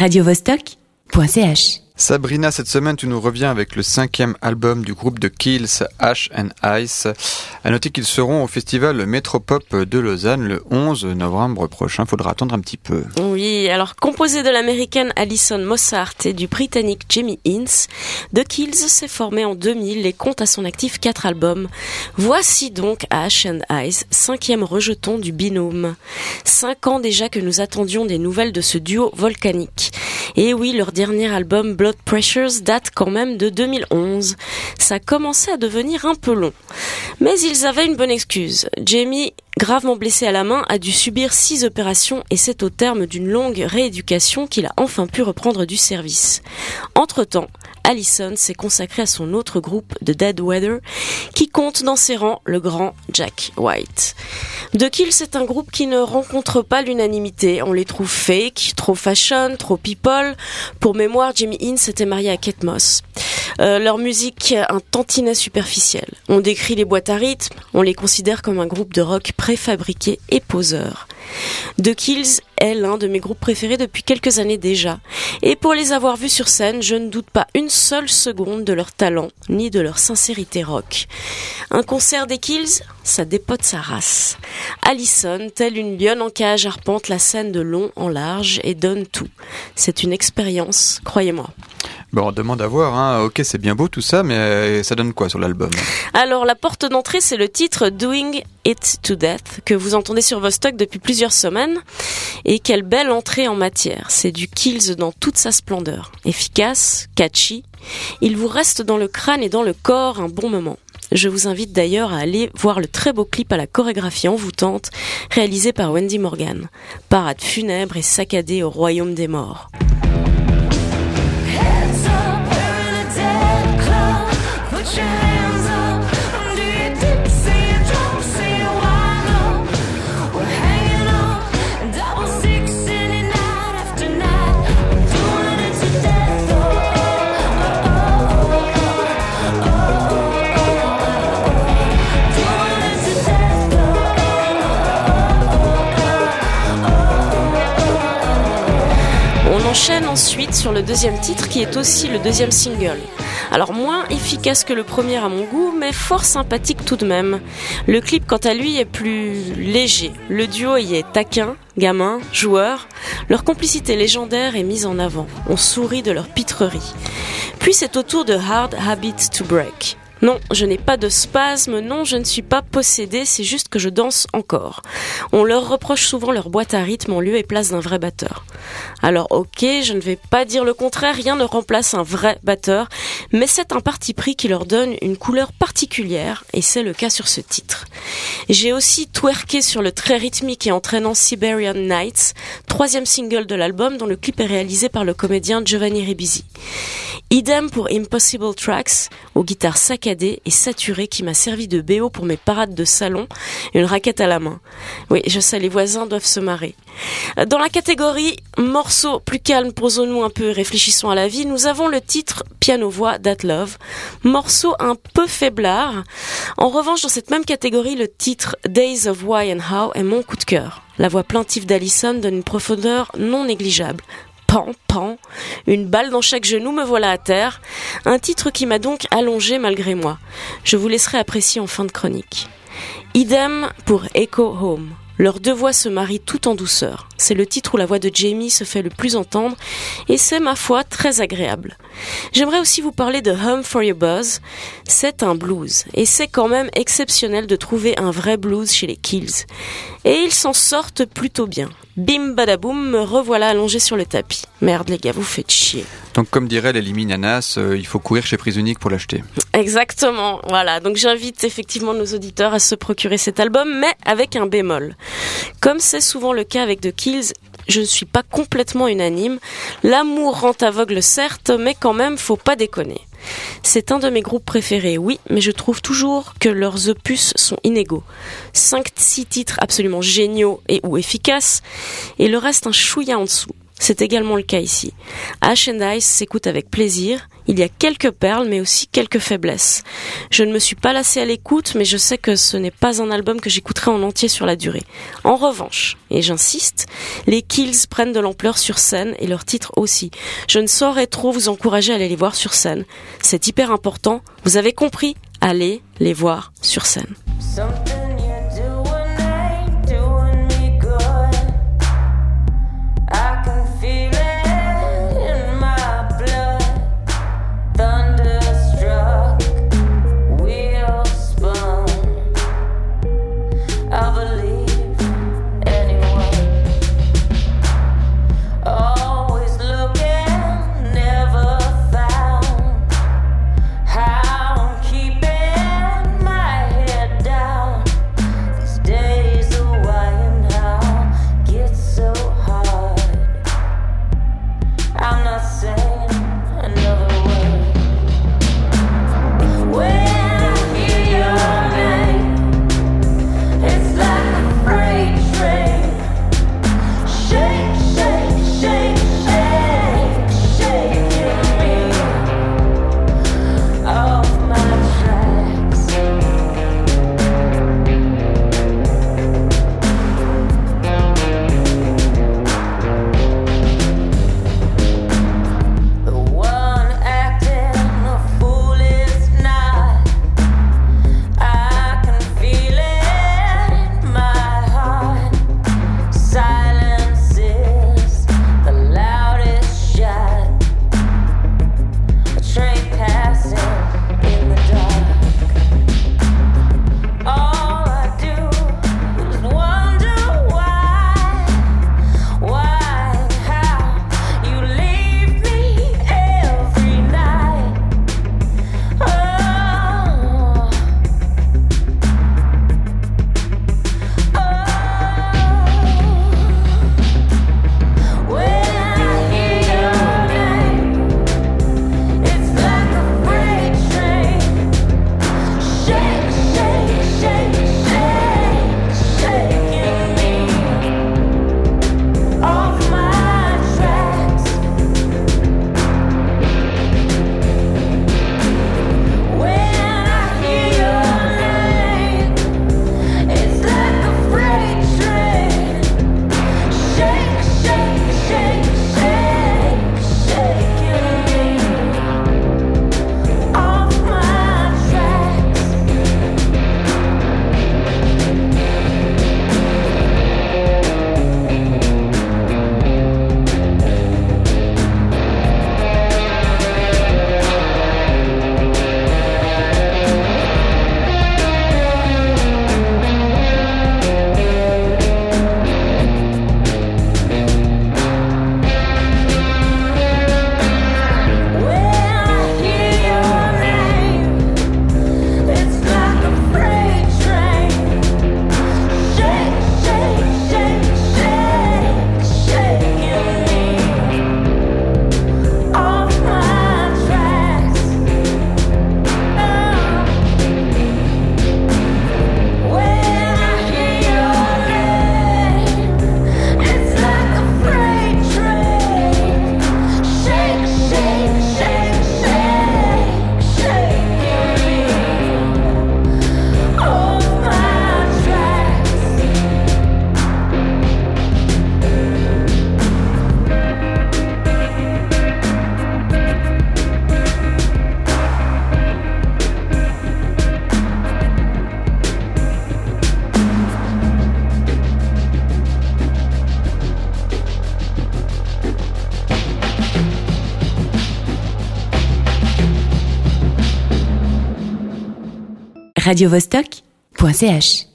radiovostok.ch Sabrina, cette semaine, tu nous reviens avec le cinquième album du groupe de Kills, Ash and Ice. À noter qu'ils seront au festival Métropop de Lausanne le 11 novembre prochain. Faudra attendre un petit peu. Oui, alors composé de l'américaine Alison Mossart et du britannique Jamie Ince, The Kills s'est formé en 2000 et compte à son actif quatre albums. Voici donc Ash and Ice, cinquième rejeton du binôme. Cinq ans déjà que nous attendions des nouvelles de ce duo volcanique. Et oui, leur dernier album Pressures date quand même de 2011. Ça commençait à devenir un peu long. Mais ils avaient une bonne excuse. Jamie, gravement blessé à la main, a dû subir six opérations et c'est au terme d'une longue rééducation qu'il a enfin pu reprendre du service. Entre-temps, Allison s'est consacré à son autre groupe, The Dead Weather, qui compte dans ses rangs le grand Jack White. The Kill, c'est un groupe qui ne rencontre pas l'unanimité. On les trouve fake, trop fashion, trop people. Pour mémoire, Jimmy Hinn s'était marié à Kate Moss. Euh, leur musique un tantinet superficiel. On décrit les boîtes à rythme, on les considère comme un groupe de rock préfabriqué et poseur. The Kills est l'un de mes groupes préférés depuis quelques années déjà. Et pour les avoir vus sur scène, je ne doute pas une seule seconde de leur talent, ni de leur sincérité rock. Un concert des Kills, ça dépote sa race. Allison, telle une lionne en cage, arpente la scène de long en large et donne tout. C'est une expérience, croyez-moi. On demande à voir, hein. ok c'est bien beau tout ça, mais ça donne quoi sur l'album? Alors la porte d'entrée c'est le titre Doing It to Death que vous entendez sur vos stocks depuis plusieurs semaines et quelle belle entrée en matière. C'est du Kills dans toute sa splendeur. Efficace, catchy, il vous reste dans le crâne et dans le corps un bon moment. Je vous invite d'ailleurs à aller voir le très beau clip à la chorégraphie envoûtante réalisé par Wendy Morgan. Parade funèbre et saccadée au royaume des morts. Ensuite sur le deuxième titre qui est aussi le deuxième single. Alors moins efficace que le premier à mon goût, mais fort sympathique tout de même. Le clip quant à lui est plus léger. Le duo y est taquin, gamin, joueur. Leur complicité légendaire est mise en avant. On sourit de leur pitrerie. Puis c'est au tour de Hard Habits to Break. Non, je n'ai pas de spasme, non, je ne suis pas possédée, c'est juste que je danse encore. On leur reproche souvent leur boîte à rythme en lieu et place d'un vrai batteur. Alors ok, je ne vais pas dire le contraire, rien ne remplace un vrai batteur, mais c'est un parti pris qui leur donne une couleur particulière, et c'est le cas sur ce titre. J'ai aussi twerké sur le très rythmique et entraînant Siberian Nights, troisième single de l'album dont le clip est réalisé par le comédien Giovanni Ribisi. Idem pour Impossible Tracks, aux guitares et saturées qui m'a servi de BO pour mes parades de salon, une raquette à la main. Oui, je sais, les voisins doivent se marrer. Dans la catégorie morceaux plus calmes, posons-nous un peu et réfléchissons à la vie, nous avons le titre Piano-voix That Love, morceau un peu faiblard. En revanche, dans cette même catégorie, le titre Days of Why and How est mon coup de cœur. La voix plaintive d'Alison donne une profondeur non négligeable pan, pan, une balle dans chaque genou, me voilà à terre. Un titre qui m'a donc allongé malgré moi. Je vous laisserai apprécier en fin de chronique. Idem pour Echo Home. Leurs deux voix se marient tout en douceur. C'est le titre où la voix de Jamie se fait le plus entendre et c'est, ma foi, très agréable. J'aimerais aussi vous parler de Home for Your Buzz. C'est un blues et c'est quand même exceptionnel de trouver un vrai blues chez les Kills. Et ils s'en sortent plutôt bien. Bim badaboum, me revoilà allongé sur le tapis. Merde les gars, vous faites chier. Donc comme dirait les Nanas, euh, il faut courir chez Prise Unique pour l'acheter. Exactement, voilà. Donc j'invite effectivement nos auditeurs à se procurer cet album, mais avec un bémol. Comme c'est souvent le cas avec The Kills, je ne suis pas complètement unanime. L'amour rend aveugle certes, mais quand même, faut pas déconner. C'est un de mes groupes préférés, oui, mais je trouve toujours que leurs opus sont inégaux. 5-6 titres absolument géniaux et ou efficaces, et le reste un chouïa en dessous. C'est également le cas ici. Ash and Ice s'écoute avec plaisir. Il y a quelques perles, mais aussi quelques faiblesses. Je ne me suis pas lassé à l'écoute, mais je sais que ce n'est pas un album que j'écouterai en entier sur la durée. En revanche, et j'insiste, les Kills prennent de l'ampleur sur scène et leurs titres aussi. Je ne saurais trop vous encourager à aller les voir sur scène. C'est hyper important. Vous avez compris? Allez les voir sur scène. radiovostok.ch